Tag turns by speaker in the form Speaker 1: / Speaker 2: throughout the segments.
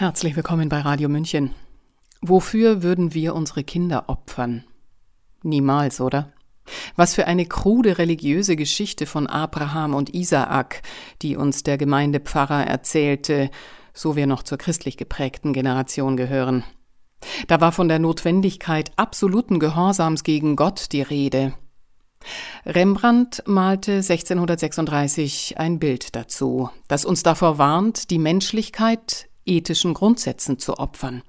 Speaker 1: Herzlich willkommen bei Radio München. Wofür würden wir unsere Kinder opfern? Niemals, oder? Was für eine krude religiöse Geschichte von Abraham und Isaak, die uns der Gemeindepfarrer erzählte, so wir noch zur christlich geprägten Generation gehören. Da war von der Notwendigkeit absoluten Gehorsams gegen Gott die Rede. Rembrandt malte 1636 ein Bild dazu, das uns davor warnt, die Menschlichkeit ethischen Grundsätzen zu opfern.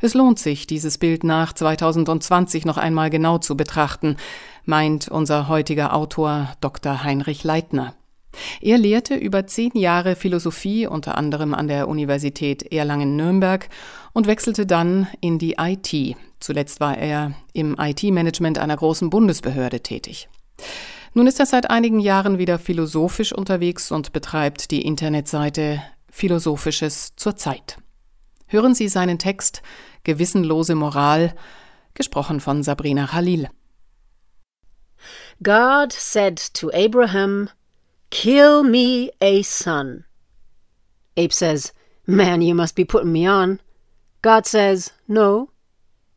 Speaker 1: Es lohnt sich, dieses Bild nach 2020 noch einmal genau zu betrachten, meint unser heutiger Autor Dr. Heinrich Leitner. Er lehrte über zehn Jahre Philosophie, unter anderem an der Universität Erlangen-Nürnberg, und wechselte dann in die IT. Zuletzt war er im IT-Management einer großen Bundesbehörde tätig. Nun ist er seit einigen Jahren wieder philosophisch unterwegs und betreibt die Internetseite Philosophisches zur Zeit. Hören Sie seinen Text Gewissenlose Moral, gesprochen von Sabrina Khalil.
Speaker 2: God said to Abraham, Kill me a son. Abe says, Man, you must be putting me on. God says, No.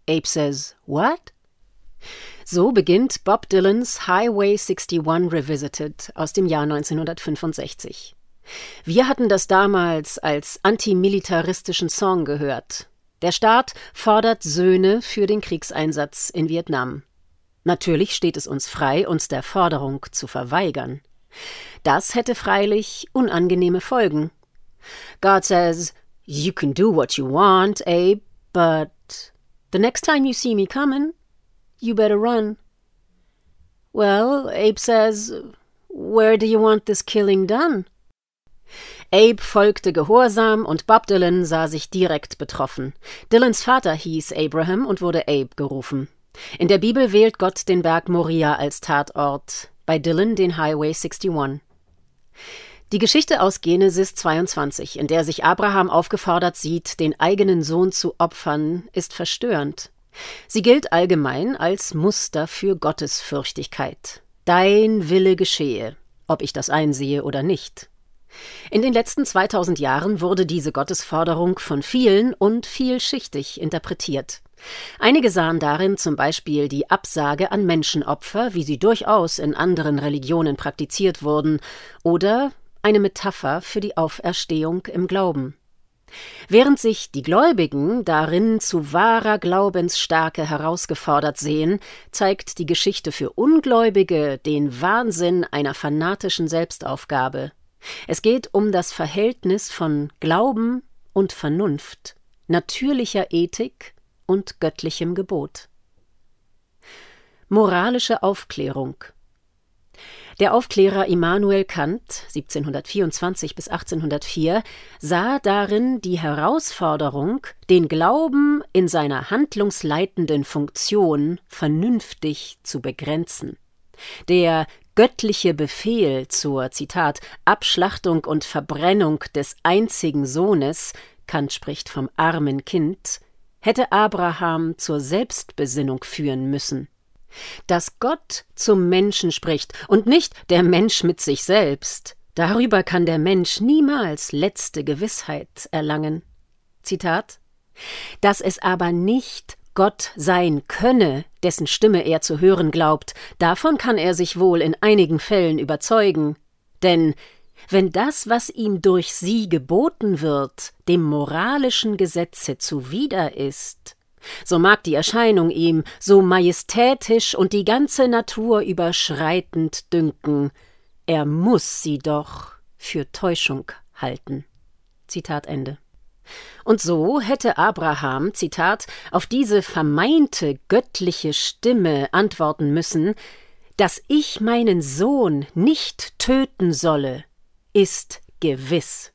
Speaker 2: Abe says, What? So beginnt Bob Dylans Highway 61 Revisited aus dem Jahr 1965. Wir hatten das damals als antimilitaristischen Song gehört. Der Staat fordert Söhne für den Kriegseinsatz in Vietnam. Natürlich steht es uns frei, uns der Forderung zu verweigern. Das hätte freilich unangenehme Folgen. God says, You can do what you want, Abe, but the next time you see me coming, you better run. Well, Abe says, Where do you want this killing done? Abe folgte gehorsam und Bob Dylan sah sich direkt betroffen. Dylans Vater hieß Abraham und wurde Abe gerufen. In der Bibel wählt Gott den Berg Moria als Tatort, bei Dylan den Highway 61. Die Geschichte aus Genesis 22, in der sich Abraham aufgefordert sieht, den eigenen Sohn zu opfern, ist verstörend. Sie gilt allgemein als Muster für Gottesfürchtigkeit. Dein Wille geschehe, ob ich das einsehe oder nicht. In den letzten 2000 Jahren wurde diese Gottesforderung von vielen und vielschichtig interpretiert. Einige sahen darin zum Beispiel die Absage an Menschenopfer, wie sie durchaus in anderen Religionen praktiziert wurden, oder eine Metapher für die Auferstehung im Glauben. Während sich die Gläubigen darin zu wahrer Glaubensstärke herausgefordert sehen, zeigt die Geschichte für Ungläubige den Wahnsinn einer fanatischen Selbstaufgabe. Es geht um das Verhältnis von Glauben und Vernunft, natürlicher Ethik und göttlichem Gebot. Moralische Aufklärung der Aufklärer Immanuel Kant 1724 bis 1804 sah darin die Herausforderung, den Glauben in seiner handlungsleitenden Funktion vernünftig zu begrenzen. Der göttliche Befehl zur Zitat Abschlachtung und Verbrennung des einzigen Sohnes, Kant spricht vom armen Kind, hätte Abraham zur Selbstbesinnung führen müssen. Dass Gott zum Menschen spricht und nicht der Mensch mit sich selbst, darüber kann der Mensch niemals letzte Gewissheit erlangen. Zitat Dass es aber nicht Gott sein könne, dessen Stimme er zu hören glaubt, davon kann er sich wohl in einigen Fällen überzeugen. Denn wenn das, was ihm durch sie geboten wird, dem moralischen Gesetze zuwider ist, so mag die Erscheinung ihm so majestätisch und die ganze Natur überschreitend dünken, er muss sie doch für Täuschung halten. Zitat Ende. Und so hätte Abraham, Zitat, auf diese vermeinte göttliche Stimme antworten müssen, dass ich meinen Sohn nicht töten solle, ist gewiss.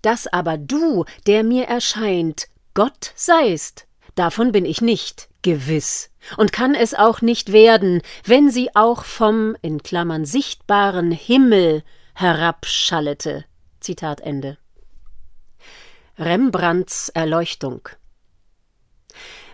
Speaker 2: Dass aber du, der mir erscheint, Gott seist, davon bin ich nicht gewiss und kann es auch nicht werden, wenn sie auch vom in Klammern sichtbaren Himmel herabschallete. Zitat Ende. Rembrandts Erleuchtung.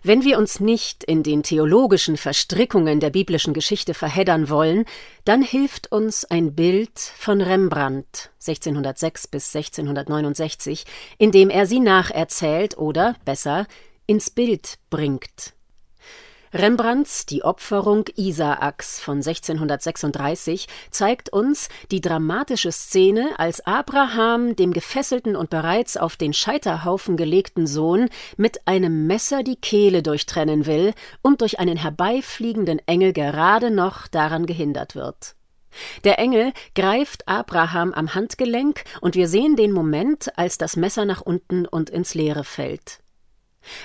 Speaker 2: Wenn wir uns nicht in den theologischen Verstrickungen der biblischen Geschichte verheddern wollen, dann hilft uns ein Bild von Rembrandt 1606 bis 1669, in dem er sie nacherzählt oder besser ins Bild bringt. Rembrandts Die Opferung Isaaks von 1636 zeigt uns die dramatische Szene, als Abraham dem gefesselten und bereits auf den Scheiterhaufen gelegten Sohn mit einem Messer die Kehle durchtrennen will und durch einen herbeifliegenden Engel gerade noch daran gehindert wird. Der Engel greift Abraham am Handgelenk und wir sehen den Moment, als das Messer nach unten und ins Leere fällt.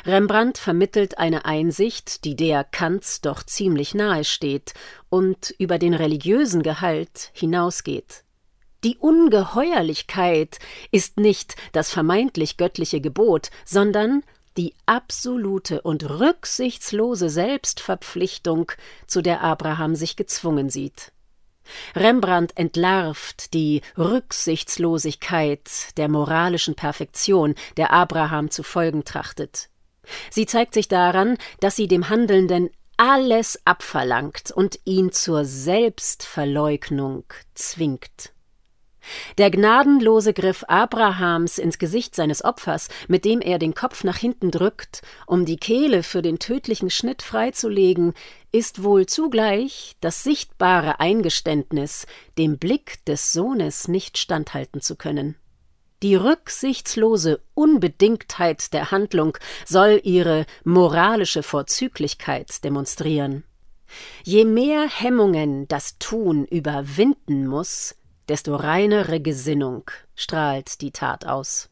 Speaker 2: Rembrandt vermittelt eine Einsicht, die der Kants doch ziemlich nahe steht und über den religiösen Gehalt hinausgeht. Die Ungeheuerlichkeit ist nicht das vermeintlich göttliche Gebot, sondern die absolute und rücksichtslose Selbstverpflichtung, zu der Abraham sich gezwungen sieht. Rembrandt entlarvt die Rücksichtslosigkeit der moralischen Perfektion, der Abraham zu folgen trachtet. Sie zeigt sich daran, dass sie dem Handelnden alles abverlangt und ihn zur Selbstverleugnung zwingt. Der gnadenlose Griff Abrahams ins Gesicht seines Opfers, mit dem er den Kopf nach hinten drückt, um die Kehle für den tödlichen Schnitt freizulegen, ist wohl zugleich das sichtbare Eingeständnis, dem Blick des Sohnes nicht standhalten zu können. Die rücksichtslose Unbedingtheit der Handlung soll ihre moralische Vorzüglichkeit demonstrieren. Je mehr Hemmungen das Tun überwinden muss, desto reinere Gesinnung strahlt die Tat aus.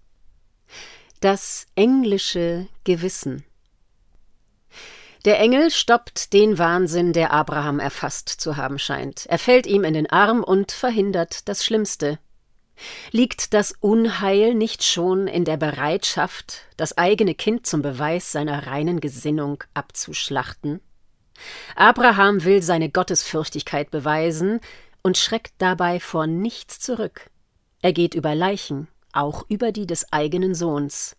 Speaker 2: Das englische Gewissen. Der Engel stoppt den Wahnsinn, der Abraham erfasst zu haben scheint. Er fällt ihm in den Arm und verhindert das Schlimmste. Liegt das Unheil nicht schon in der Bereitschaft, das eigene Kind zum Beweis seiner reinen Gesinnung abzuschlachten? Abraham will seine Gottesfürchtigkeit beweisen, und schreckt dabei vor nichts zurück. Er geht über Leichen, auch über die des eigenen Sohns.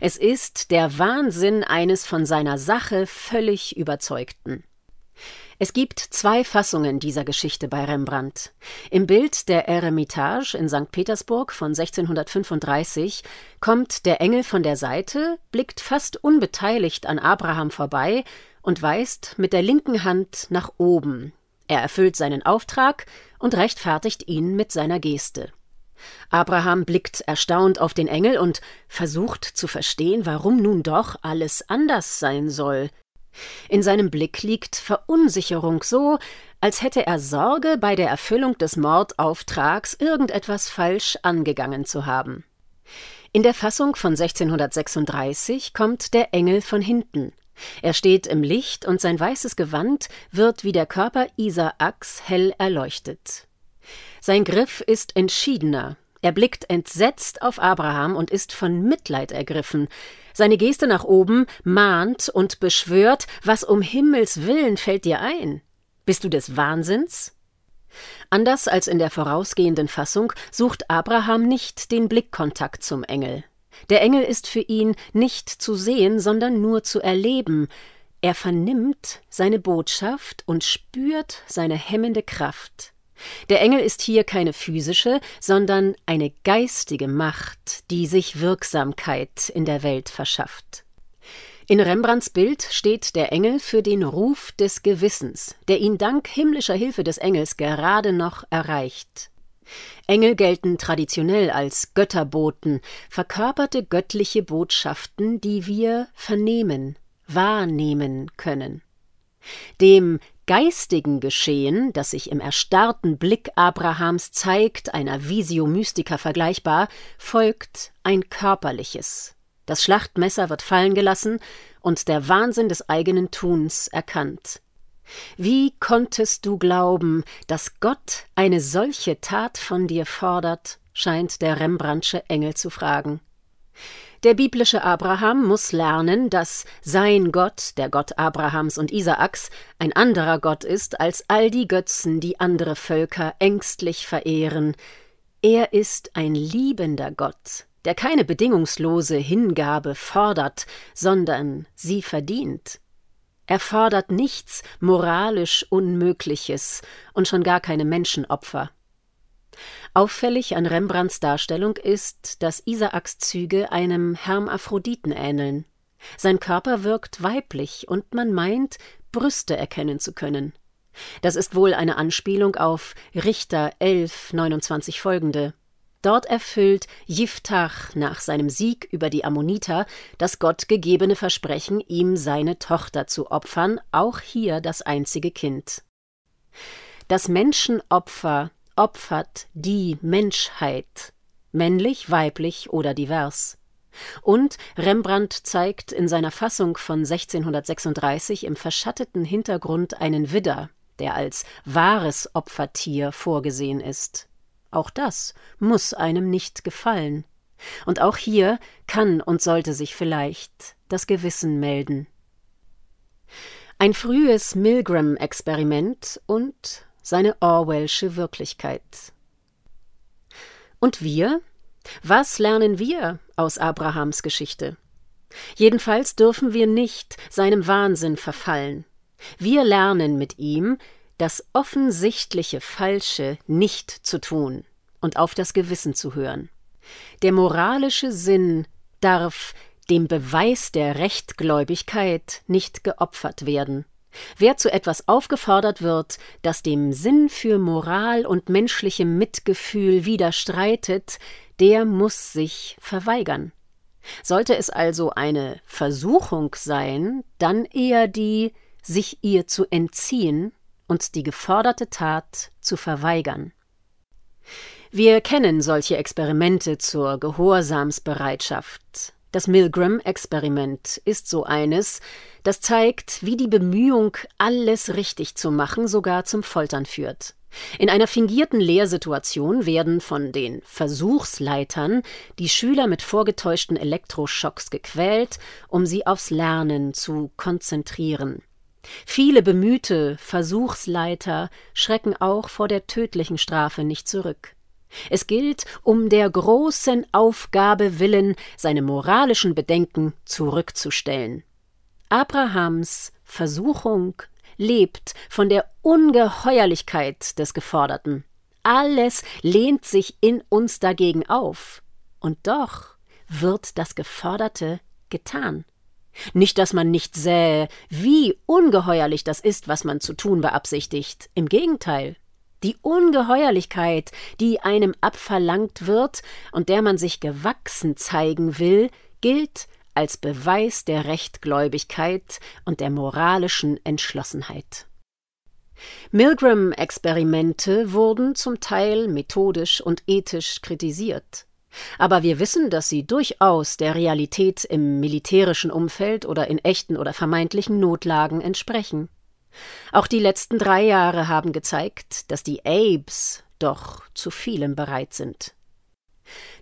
Speaker 2: Es ist der Wahnsinn eines von seiner Sache völlig Überzeugten. Es gibt zwei Fassungen dieser Geschichte bei Rembrandt. Im Bild der Eremitage in St. Petersburg von 1635 kommt der Engel von der Seite, blickt fast unbeteiligt an Abraham vorbei und weist mit der linken Hand nach oben, er erfüllt seinen Auftrag und rechtfertigt ihn mit seiner Geste. Abraham blickt erstaunt auf den Engel und versucht zu verstehen, warum nun doch alles anders sein soll. In seinem Blick liegt Verunsicherung so, als hätte er Sorge, bei der Erfüllung des Mordauftrags irgendetwas falsch angegangen zu haben. In der Fassung von 1636 kommt der Engel von hinten. Er steht im Licht und sein weißes Gewand wird wie der Körper Isaaks hell erleuchtet. Sein Griff ist entschiedener. Er blickt entsetzt auf Abraham und ist von Mitleid ergriffen. Seine Geste nach oben mahnt und beschwört, was um Himmels willen fällt dir ein? Bist du des Wahnsinns? Anders als in der vorausgehenden Fassung sucht Abraham nicht den Blickkontakt zum Engel. Der Engel ist für ihn nicht zu sehen, sondern nur zu erleben. Er vernimmt seine Botschaft und spürt seine hemmende Kraft. Der Engel ist hier keine physische, sondern eine geistige Macht, die sich Wirksamkeit in der Welt verschafft. In Rembrandts Bild steht der Engel für den Ruf des Gewissens, der ihn dank himmlischer Hilfe des Engels gerade noch erreicht. Engel gelten traditionell als Götterboten, verkörperte göttliche Botschaften, die wir vernehmen, wahrnehmen können. Dem geistigen Geschehen, das sich im erstarrten Blick Abrahams zeigt, einer Visio Mystica vergleichbar, folgt ein körperliches. Das Schlachtmesser wird fallen gelassen und der Wahnsinn des eigenen Tuns erkannt. Wie konntest du glauben, dass Gott eine solche Tat von dir fordert? scheint der Rembrandtsche Engel zu fragen. Der biblische Abraham muss lernen, dass sein Gott, der Gott Abrahams und Isaaks, ein anderer Gott ist als all die Götzen, die andere Völker ängstlich verehren. Er ist ein liebender Gott, der keine bedingungslose Hingabe fordert, sondern sie verdient. Er fordert nichts moralisch Unmögliches und schon gar keine Menschenopfer. Auffällig an Rembrandts Darstellung ist, dass Isaaks Züge einem Hermaphroditen ähneln. Sein Körper wirkt weiblich und man meint, Brüste erkennen zu können. Das ist wohl eine Anspielung auf Richter 11, 29 folgende. Dort erfüllt Jiftach nach seinem Sieg über die Ammoniter das gottgegebene Versprechen, ihm seine Tochter zu opfern, auch hier das einzige Kind. Das Menschenopfer opfert die Menschheit, männlich, weiblich oder divers. Und Rembrandt zeigt in seiner Fassung von 1636 im verschatteten Hintergrund einen Widder, der als wahres Opfertier vorgesehen ist. Auch das muss einem nicht gefallen. Und auch hier kann und sollte sich vielleicht das Gewissen melden. Ein frühes Milgram-Experiment und seine Orwellsche Wirklichkeit. Und wir? Was lernen wir aus Abrahams Geschichte? Jedenfalls dürfen wir nicht seinem Wahnsinn verfallen. Wir lernen mit ihm, das offensichtliche Falsche nicht zu tun und auf das Gewissen zu hören. Der moralische Sinn darf dem Beweis der Rechtgläubigkeit nicht geopfert werden. Wer zu etwas aufgefordert wird, das dem Sinn für Moral und menschlichem Mitgefühl widerstreitet, der muss sich verweigern. Sollte es also eine Versuchung sein, dann eher die, sich ihr zu entziehen und die geforderte Tat zu verweigern. Wir kennen solche Experimente zur Gehorsamsbereitschaft. Das Milgram-Experiment ist so eines, das zeigt, wie die Bemühung, alles richtig zu machen, sogar zum Foltern führt. In einer fingierten Lehrsituation werden von den Versuchsleitern die Schüler mit vorgetäuschten Elektroschocks gequält, um sie aufs Lernen zu konzentrieren. Viele bemühte Versuchsleiter schrecken auch vor der tödlichen Strafe nicht zurück. Es gilt, um der großen Aufgabe willen, seine moralischen Bedenken zurückzustellen. Abrahams Versuchung lebt von der Ungeheuerlichkeit des Geforderten. Alles lehnt sich in uns dagegen auf. Und doch wird das Geforderte getan. Nicht, dass man nicht sähe, wie ungeheuerlich das ist, was man zu tun beabsichtigt. Im Gegenteil. Die Ungeheuerlichkeit, die einem abverlangt wird und der man sich gewachsen zeigen will, gilt als Beweis der Rechtgläubigkeit und der moralischen Entschlossenheit. Milgram-Experimente wurden zum Teil methodisch und ethisch kritisiert. Aber wir wissen, dass sie durchaus der Realität im militärischen Umfeld oder in echten oder vermeintlichen Notlagen entsprechen. Auch die letzten drei Jahre haben gezeigt, dass die Abes doch zu vielem bereit sind.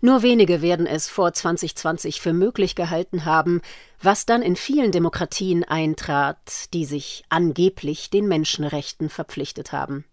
Speaker 2: Nur wenige werden es vor 2020 für möglich gehalten haben, was dann in vielen Demokratien eintrat, die sich angeblich den Menschenrechten verpflichtet haben.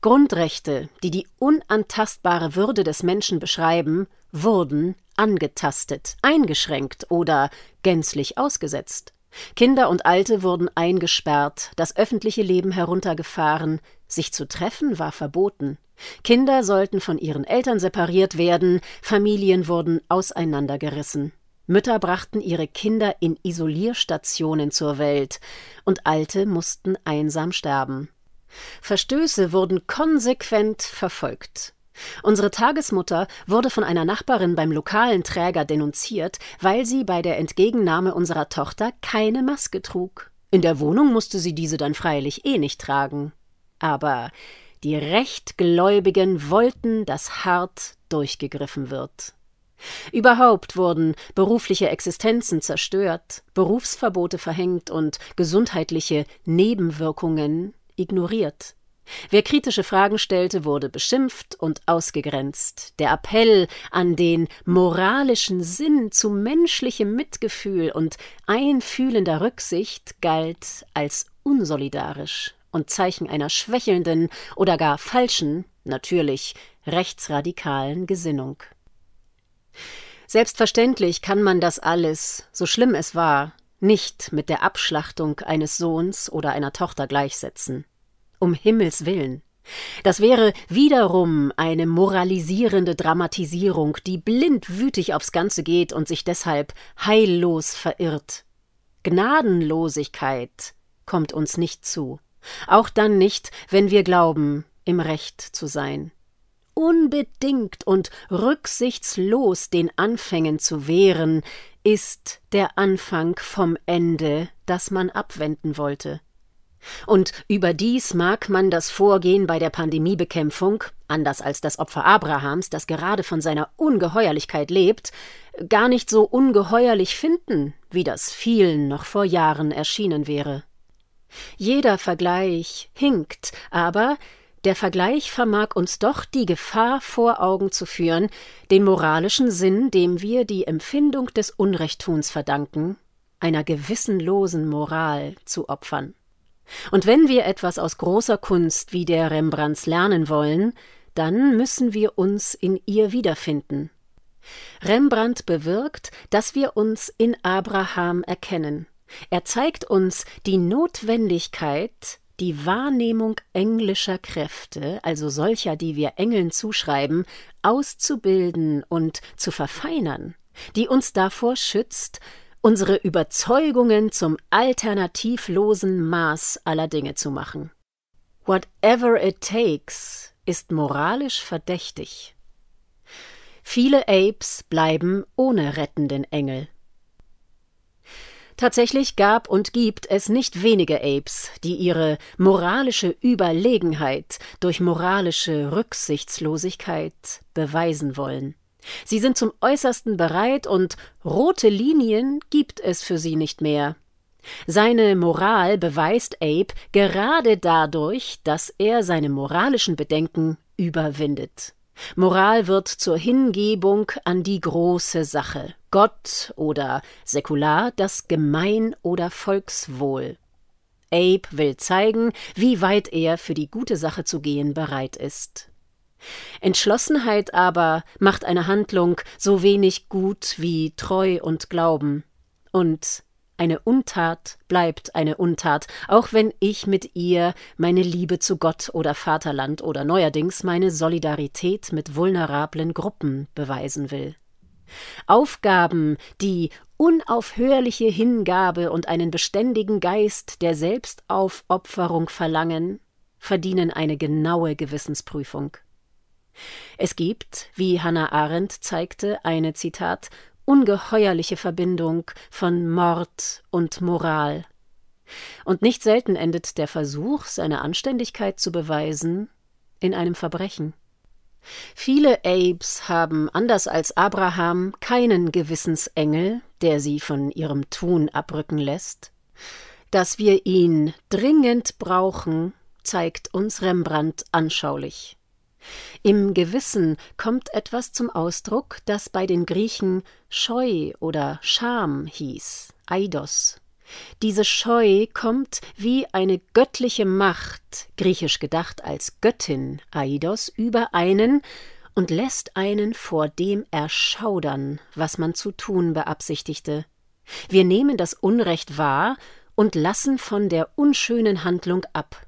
Speaker 2: Grundrechte, die die unantastbare Würde des Menschen beschreiben, wurden angetastet, eingeschränkt oder gänzlich ausgesetzt. Kinder und Alte wurden eingesperrt, das öffentliche Leben heruntergefahren, sich zu treffen war verboten. Kinder sollten von ihren Eltern separiert werden, Familien wurden auseinandergerissen. Mütter brachten ihre Kinder in Isolierstationen zur Welt, und Alte mussten einsam sterben. Verstöße wurden konsequent verfolgt. Unsere Tagesmutter wurde von einer Nachbarin beim lokalen Träger denunziert, weil sie bei der Entgegennahme unserer Tochter keine Maske trug. In der Wohnung musste sie diese dann freilich eh nicht tragen. Aber die Rechtgläubigen wollten, dass hart durchgegriffen wird. Überhaupt wurden berufliche Existenzen zerstört, Berufsverbote verhängt und gesundheitliche Nebenwirkungen ignoriert. Wer kritische Fragen stellte, wurde beschimpft und ausgegrenzt. Der Appell an den moralischen Sinn zu menschlichem Mitgefühl und einfühlender Rücksicht galt als unsolidarisch und Zeichen einer schwächelnden oder gar falschen, natürlich rechtsradikalen Gesinnung. Selbstverständlich kann man das alles, so schlimm es war, nicht mit der Abschlachtung eines Sohns oder einer Tochter gleichsetzen. Um Himmels willen. Das wäre wiederum eine moralisierende Dramatisierung, die blind wütig aufs Ganze geht und sich deshalb heillos verirrt. Gnadenlosigkeit kommt uns nicht zu, auch dann nicht, wenn wir glauben, im Recht zu sein. Unbedingt und rücksichtslos den Anfängen zu wehren, ist der Anfang vom Ende, das man abwenden wollte. Und überdies mag man das Vorgehen bei der Pandemiebekämpfung, anders als das Opfer Abrahams, das gerade von seiner Ungeheuerlichkeit lebt, gar nicht so ungeheuerlich finden, wie das vielen noch vor Jahren erschienen wäre. Jeder Vergleich hinkt, aber der Vergleich vermag uns doch die Gefahr vor Augen zu führen, den moralischen Sinn, dem wir die Empfindung des Unrechttuns verdanken, einer gewissenlosen Moral zu opfern. Und wenn wir etwas aus großer Kunst wie der Rembrandts lernen wollen, dann müssen wir uns in ihr wiederfinden. Rembrandt bewirkt, dass wir uns in Abraham erkennen. Er zeigt uns die Notwendigkeit, die Wahrnehmung englischer Kräfte, also solcher, die wir Engeln zuschreiben, auszubilden und zu verfeinern, die uns davor schützt, unsere Überzeugungen zum alternativlosen Maß aller Dinge zu machen. Whatever it takes ist moralisch verdächtig. Viele Apes bleiben ohne rettenden Engel. Tatsächlich gab und gibt es nicht wenige Apes, die ihre moralische Überlegenheit durch moralische Rücksichtslosigkeit beweisen wollen. Sie sind zum äußersten bereit und rote Linien gibt es für sie nicht mehr. Seine Moral beweist Abe gerade dadurch, dass er seine moralischen Bedenken überwindet. Moral wird zur Hingebung an die große Sache, Gott oder säkular das Gemein oder Volkswohl. Abe will zeigen, wie weit er für die gute Sache zu gehen bereit ist. Entschlossenheit aber macht eine Handlung so wenig gut wie Treu und Glauben. Und eine Untat bleibt eine Untat, auch wenn ich mit ihr meine Liebe zu Gott oder Vaterland oder neuerdings meine Solidarität mit vulnerablen Gruppen beweisen will. Aufgaben, die unaufhörliche Hingabe und einen beständigen Geist der Selbstaufopferung verlangen, verdienen eine genaue Gewissensprüfung. Es gibt, wie Hannah Arendt zeigte, eine Zitat ungeheuerliche Verbindung von Mord und Moral. Und nicht selten endet der Versuch, seine Anständigkeit zu beweisen, in einem Verbrechen. Viele Abes haben, anders als Abraham, keinen Gewissensengel, der sie von ihrem Tun abrücken lässt. Dass wir ihn dringend brauchen, zeigt uns Rembrandt anschaulich. Im Gewissen kommt etwas zum Ausdruck, das bei den Griechen Scheu oder Scham hieß, Eidos. Diese Scheu kommt wie eine göttliche Macht, griechisch gedacht als Göttin, Aidos, über einen und lässt einen vor dem erschaudern, was man zu tun beabsichtigte. Wir nehmen das Unrecht wahr und lassen von der unschönen Handlung ab.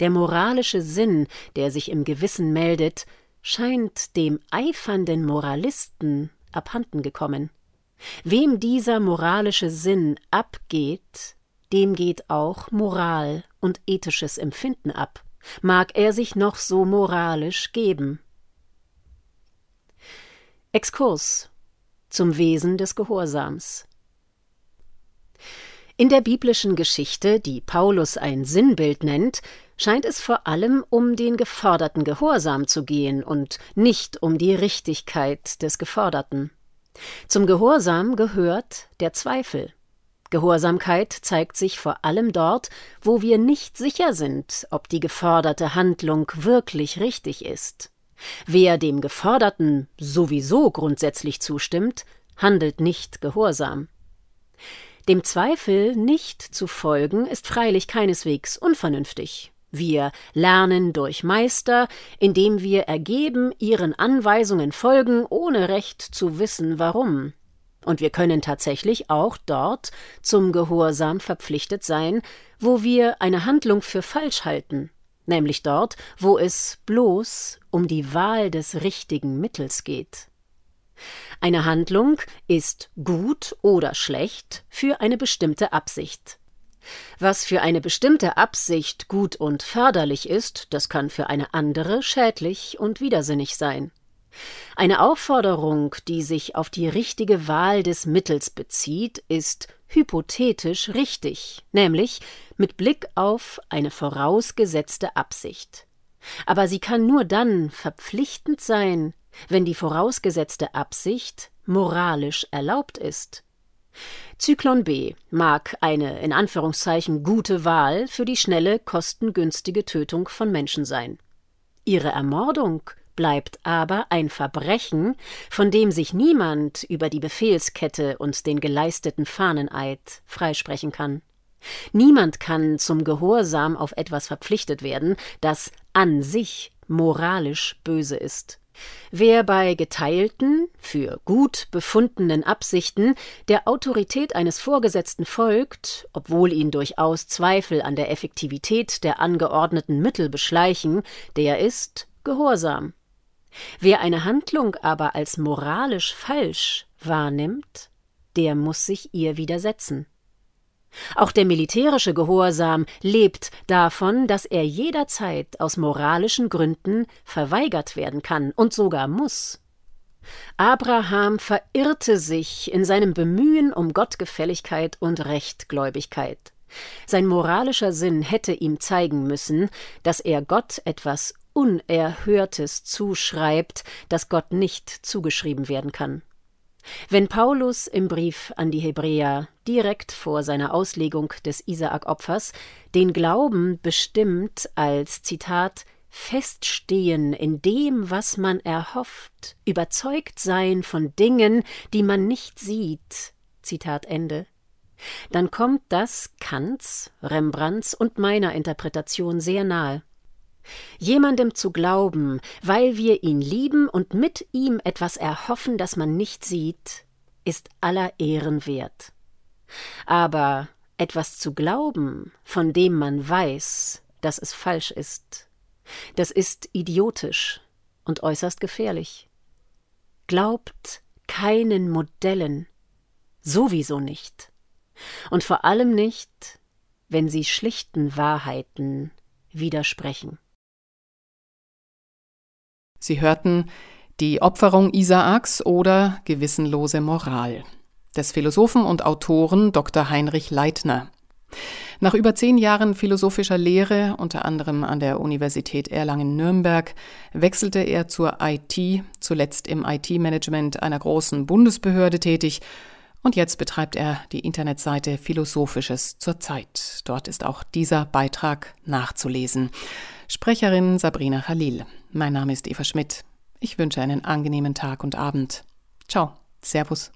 Speaker 2: Der moralische Sinn, der sich im Gewissen meldet, scheint dem eifernden Moralisten abhanden gekommen. Wem dieser moralische Sinn abgeht, dem geht auch Moral und ethisches Empfinden ab, mag er sich noch so moralisch geben. Exkurs zum Wesen des Gehorsams in der biblischen Geschichte, die Paulus ein Sinnbild nennt, scheint es vor allem um den geforderten Gehorsam zu gehen und nicht um die Richtigkeit des Geforderten. Zum Gehorsam gehört der Zweifel. Gehorsamkeit zeigt sich vor allem dort, wo wir nicht sicher sind, ob die geforderte Handlung wirklich richtig ist. Wer dem Geforderten sowieso grundsätzlich zustimmt, handelt nicht gehorsam. Dem Zweifel nicht zu folgen, ist freilich keineswegs unvernünftig. Wir lernen durch Meister, indem wir ergeben ihren Anweisungen folgen, ohne recht zu wissen warum. Und wir können tatsächlich auch dort zum Gehorsam verpflichtet sein, wo wir eine Handlung für falsch halten, nämlich dort, wo es bloß um die Wahl des richtigen Mittels geht. Eine Handlung ist gut oder schlecht für eine bestimmte Absicht. Was für eine bestimmte Absicht gut und förderlich ist, das kann für eine andere schädlich und widersinnig sein. Eine Aufforderung, die sich auf die richtige Wahl des Mittels bezieht, ist hypothetisch richtig, nämlich mit Blick auf eine vorausgesetzte Absicht. Aber sie kann nur dann verpflichtend sein, wenn die vorausgesetzte Absicht moralisch erlaubt ist. Zyklon B mag eine in Anführungszeichen gute Wahl für die schnelle, kostengünstige Tötung von Menschen sein. Ihre Ermordung bleibt aber ein Verbrechen, von dem sich niemand über die Befehlskette und den geleisteten Fahneneid freisprechen kann. Niemand kann zum Gehorsam auf etwas verpflichtet werden, das an sich moralisch böse ist. Wer bei geteilten, für gut befundenen Absichten der Autorität eines Vorgesetzten folgt, obwohl ihn durchaus Zweifel an der Effektivität der angeordneten Mittel beschleichen, der ist gehorsam. Wer eine Handlung aber als moralisch falsch wahrnimmt, der muss sich ihr widersetzen. Auch der militärische Gehorsam lebt davon, dass er jederzeit aus moralischen Gründen verweigert werden kann und sogar muss. Abraham verirrte sich in seinem Bemühen um Gottgefälligkeit und Rechtgläubigkeit. Sein moralischer Sinn hätte ihm zeigen müssen, dass er Gott etwas Unerhörtes zuschreibt, das Gott nicht zugeschrieben werden kann. Wenn Paulus im Brief an die Hebräer direkt vor seiner Auslegung des Isaak-Opfers den Glauben bestimmt als Zitat Feststehen in dem, was man erhofft, überzeugt sein von Dingen, die man nicht sieht, Zitat Ende, dann kommt das Kants, Rembrandts und meiner Interpretation sehr nahe. Jemandem zu glauben, weil wir ihn lieben und mit ihm etwas erhoffen, das man nicht sieht, ist aller Ehren wert. Aber etwas zu glauben, von dem man weiß, dass es falsch ist, das ist idiotisch und äußerst gefährlich. Glaubt keinen Modellen, sowieso nicht, und vor allem nicht, wenn sie schlichten Wahrheiten widersprechen.
Speaker 1: Sie hörten Die Opferung Isaaks oder Gewissenlose Moral des Philosophen und Autoren Dr. Heinrich Leitner. Nach über zehn Jahren philosophischer Lehre, unter anderem an der Universität Erlangen-Nürnberg, wechselte er zur IT, zuletzt im IT-Management einer großen Bundesbehörde tätig, und jetzt betreibt er die Internetseite Philosophisches zur Zeit. Dort ist auch dieser Beitrag nachzulesen. Sprecherin Sabrina Khalil. Mein Name ist Eva Schmidt. Ich wünsche einen angenehmen Tag und Abend. Ciao. Servus.